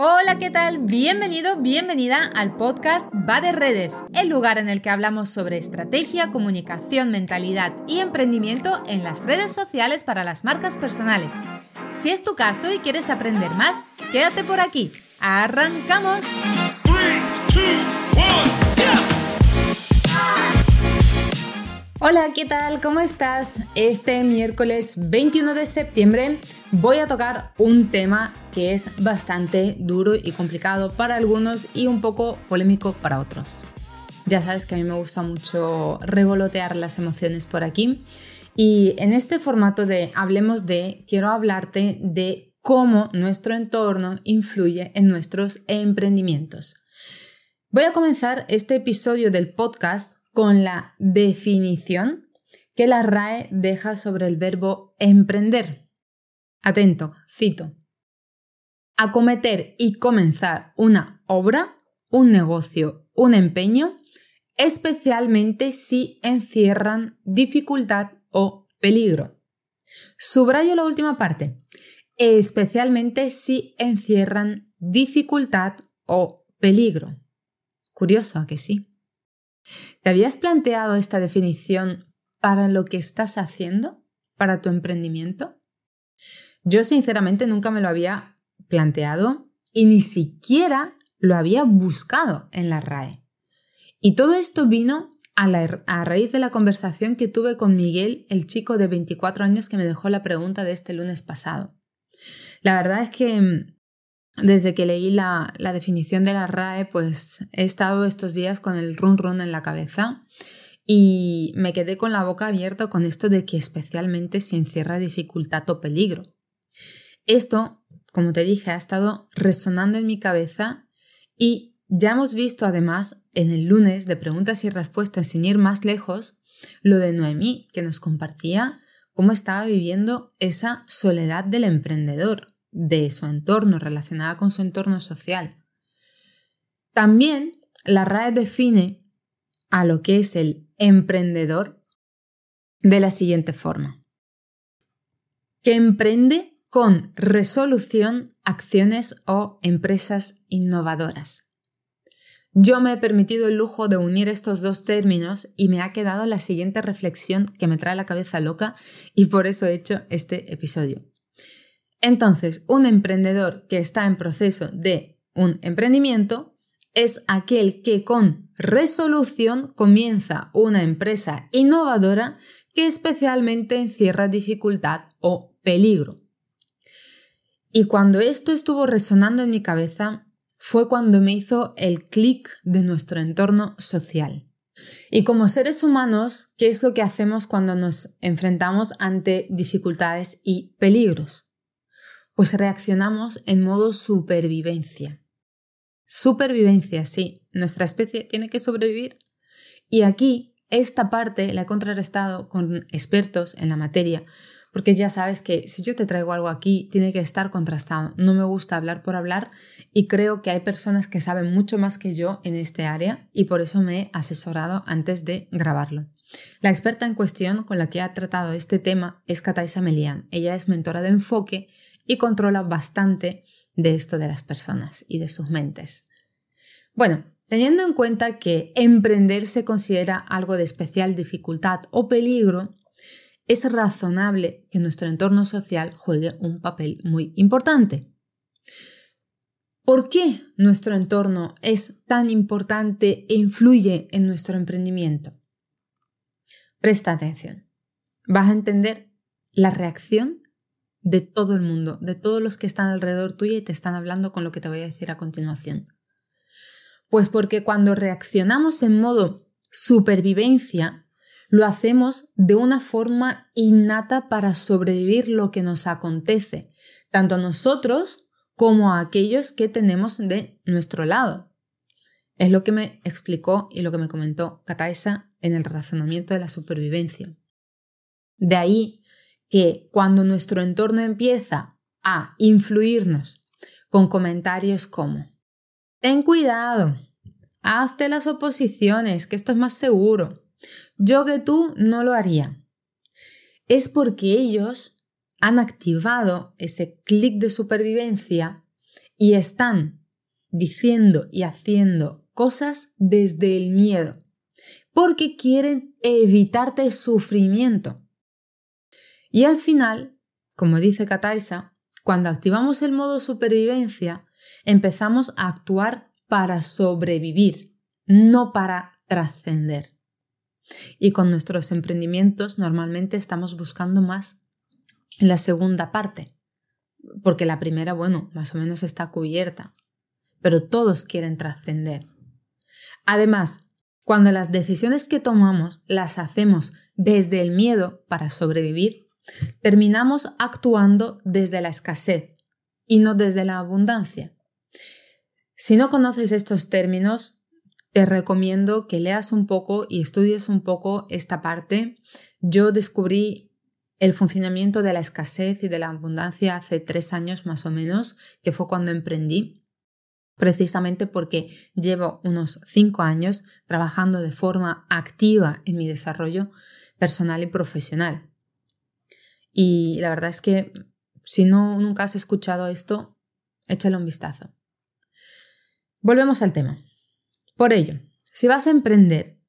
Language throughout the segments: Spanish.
Hola, ¿qué tal? Bienvenido, bienvenida al podcast Va de Redes, el lugar en el que hablamos sobre estrategia, comunicación, mentalidad y emprendimiento en las redes sociales para las marcas personales. Si es tu caso y quieres aprender más, quédate por aquí. ¡Arrancamos! Hola, ¿qué tal? ¿Cómo estás? Este miércoles 21 de septiembre voy a tocar un tema que es bastante duro y complicado para algunos y un poco polémico para otros. Ya sabes que a mí me gusta mucho revolotear las emociones por aquí y en este formato de Hablemos de, quiero hablarte de cómo nuestro entorno influye en nuestros emprendimientos. Voy a comenzar este episodio del podcast con la definición que la RAE deja sobre el verbo emprender. Atento, cito. Acometer y comenzar una obra, un negocio, un empeño, especialmente si encierran dificultad o peligro. Subrayo la última parte, especialmente si encierran dificultad o peligro. Curioso, ¿a que sí? ¿Te habías planteado esta definición para lo que estás haciendo, para tu emprendimiento? Yo sinceramente nunca me lo había planteado y ni siquiera lo había buscado en la RAE. Y todo esto vino a, raíz de la conversación que tuve con Miguel, el chico de 24 años que me dejó la pregunta de este lunes pasado. La verdad es que mm, desde que leí la, definición de la RAE, pues he estado estos días con el run run en la cabeza y me quedé con la boca abierta con esto de que especialmente se encierra dificultad o peligro. Esto, como te dije, ha estado resonando en mi cabeza y ya hemos visto además en el lunes de preguntas y respuestas sin ir más lejos lo de Noemí, que nos compartía cómo estaba viviendo esa soledad del emprendedor de su entorno, relacionada con su entorno social. También la RAE define a lo que es el emprendedor de la siguiente forma. Que emprende con resolución acciones o empresas innovadoras. Yo me he permitido el lujo de unir estos dos términos y me ha quedado la siguiente reflexión que me trae la cabeza loca y por eso he hecho este episodio. Entonces, un emprendedor que está en proceso de un emprendimiento es aquel que con resolución comienza una empresa innovadora que especialmente encierra dificultad o peligro. Y cuando esto estuvo resonando en mi cabeza, fue cuando me hizo el clic de nuestro entorno social. Y como seres humanos, ¿qué es lo que hacemos cuando nos enfrentamos ante dificultades y peligros? pues reaccionamos en modo supervivencia. Supervivencia, sí, nuestra especie tiene que sobrevivir. Y aquí, esta parte la he contrarrestado con expertos en la materia, porque ya sabes que si yo te traigo algo aquí, tiene que estar contrastado. No me gusta hablar por hablar y creo que hay personas que saben mucho más que yo en este área y por eso me he asesorado antes de grabarlo. La experta en cuestión con la que ha tratado este tema es Kataisa Melian. Ella es mentora de enfoque y controla bastante de esto de las personas y de sus mentes. Bueno, teniendo en cuenta que emprender se considera algo de especial dificultad o peligro, es razonable que nuestro entorno social juegue un papel muy importante. ¿Por qué nuestro entorno es tan importante e influye en nuestro emprendimiento? Presta atención. Vas a entender la reacción de todo el mundo, de todos los que están alrededor tuya y te están hablando con lo que te voy a decir a continuación. Pues porque cuando reaccionamos en modo supervivencia, lo hacemos de una forma innata para sobrevivir lo que nos acontece, tanto a nosotros como a aquellos que tenemos de nuestro lado. Es lo que me explicó y lo que me comentó Kataisa en el razonamiento de la supervivencia. De ahí que cuando nuestro entorno empieza a influirnos con comentarios como, ten cuidado, hazte las oposiciones, que esto es más seguro, yo que tú no lo haría, es porque ellos han activado ese clic de supervivencia y están diciendo y haciendo cosas desde el miedo, porque quieren evitarte sufrimiento. Y al final, como dice Kataisa, cuando activamos el modo supervivencia, empezamos a actuar para sobrevivir, no para trascender. Y con nuestros emprendimientos normalmente estamos buscando más la segunda parte, porque la primera, bueno, más o menos está cubierta, pero todos quieren trascender. Además, cuando las decisiones que tomamos las hacemos desde el miedo para sobrevivir, terminamos actuando desde la escasez y no desde la abundancia. Si no conoces estos términos, te recomiendo que leas un poco y estudies un poco esta parte. Yo descubrí el funcionamiento de la escasez y de la abundancia hace tres años más o menos, que fue cuando emprendí, precisamente porque llevo unos cinco años trabajando de forma activa en mi desarrollo personal y profesional. Y la verdad es que si no nunca has escuchado esto, échale un vistazo. Volvemos al tema. Por ello, si vas a emprender,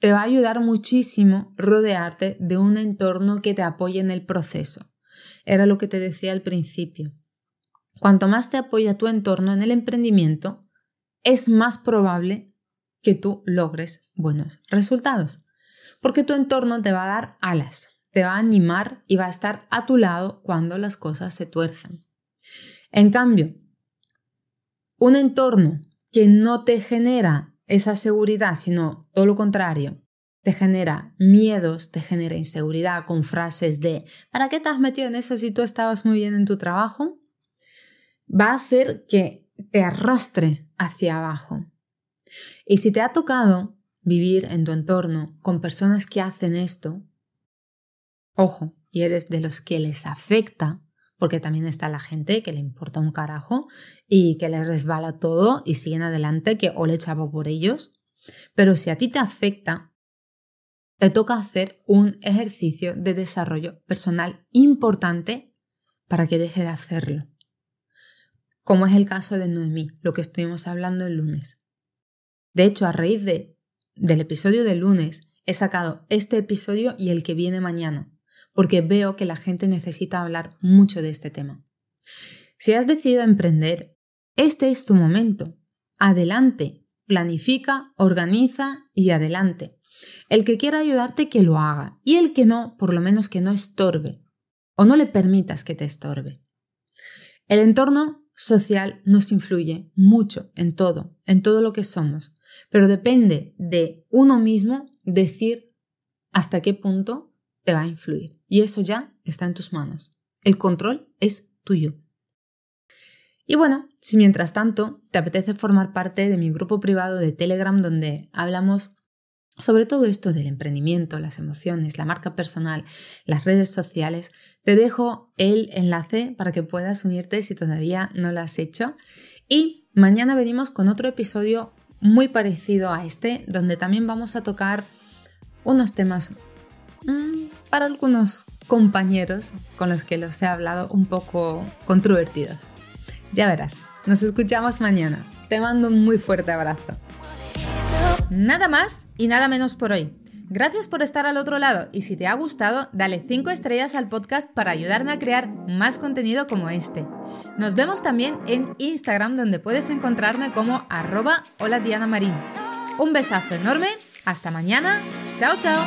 te va a ayudar muchísimo rodearte de un entorno que te apoye en el proceso. Era lo que te decía al principio. Cuanto más te apoya tu entorno en el emprendimiento, es más probable que tú logres buenos resultados. Porque tu entorno te va a dar alas, te va a animar y va a estar a tu lado cuando las cosas se tuerzan. En cambio, un entorno que no te genera esa seguridad, sino todo lo contrario, te genera miedos, te genera inseguridad con frases de ¿para qué te has metido en eso si tú estabas muy bien en tu trabajo? Va a hacer que te arrastre hacia abajo. Y si te ha tocado vivir en tu entorno con personas que hacen esto, ojo, y eres de los que les afecta, porque también está la gente que le importa un carajo y que les resbala todo y siguen adelante, que o le echaba por ellos. Pero si a ti te afecta, te toca hacer un ejercicio de desarrollo personal importante para que deje de hacerlo. Como es el caso de Noemí, lo que estuvimos hablando el lunes. De hecho, a raíz de, del episodio del lunes, he sacado este episodio y el que viene mañana, porque veo que la gente necesita hablar mucho de este tema. Si has decidido emprender, este es tu momento. Adelante, planifica, organiza y adelante. El que quiera ayudarte, que lo haga. Y el que no, por lo menos que no estorbe. O no le permitas que te estorbe. El entorno social nos influye mucho en todo, en todo lo que somos. Pero depende de uno mismo decir hasta qué punto te va a influir. Y eso ya está en tus manos. El control es tuyo. Y bueno, si mientras tanto te apetece formar parte de mi grupo privado de Telegram donde hablamos sobre todo esto del emprendimiento, las emociones, la marca personal, las redes sociales, te dejo el enlace para que puedas unirte si todavía no lo has hecho. Y mañana venimos con otro episodio muy parecido a este, donde también vamos a tocar unos temas Mm, para algunos compañeros con los que los he hablado un poco controvertidos. Ya verás, nos escuchamos mañana. Te mando un muy fuerte abrazo. Nada más y nada menos por hoy. Gracias por estar al otro lado y si te ha gustado, dale 5 estrellas al podcast para ayudarme a crear más contenido como este. Nos vemos también en Instagram donde puedes encontrarme como arroba hola. Un besazo enorme, hasta mañana, chao chao.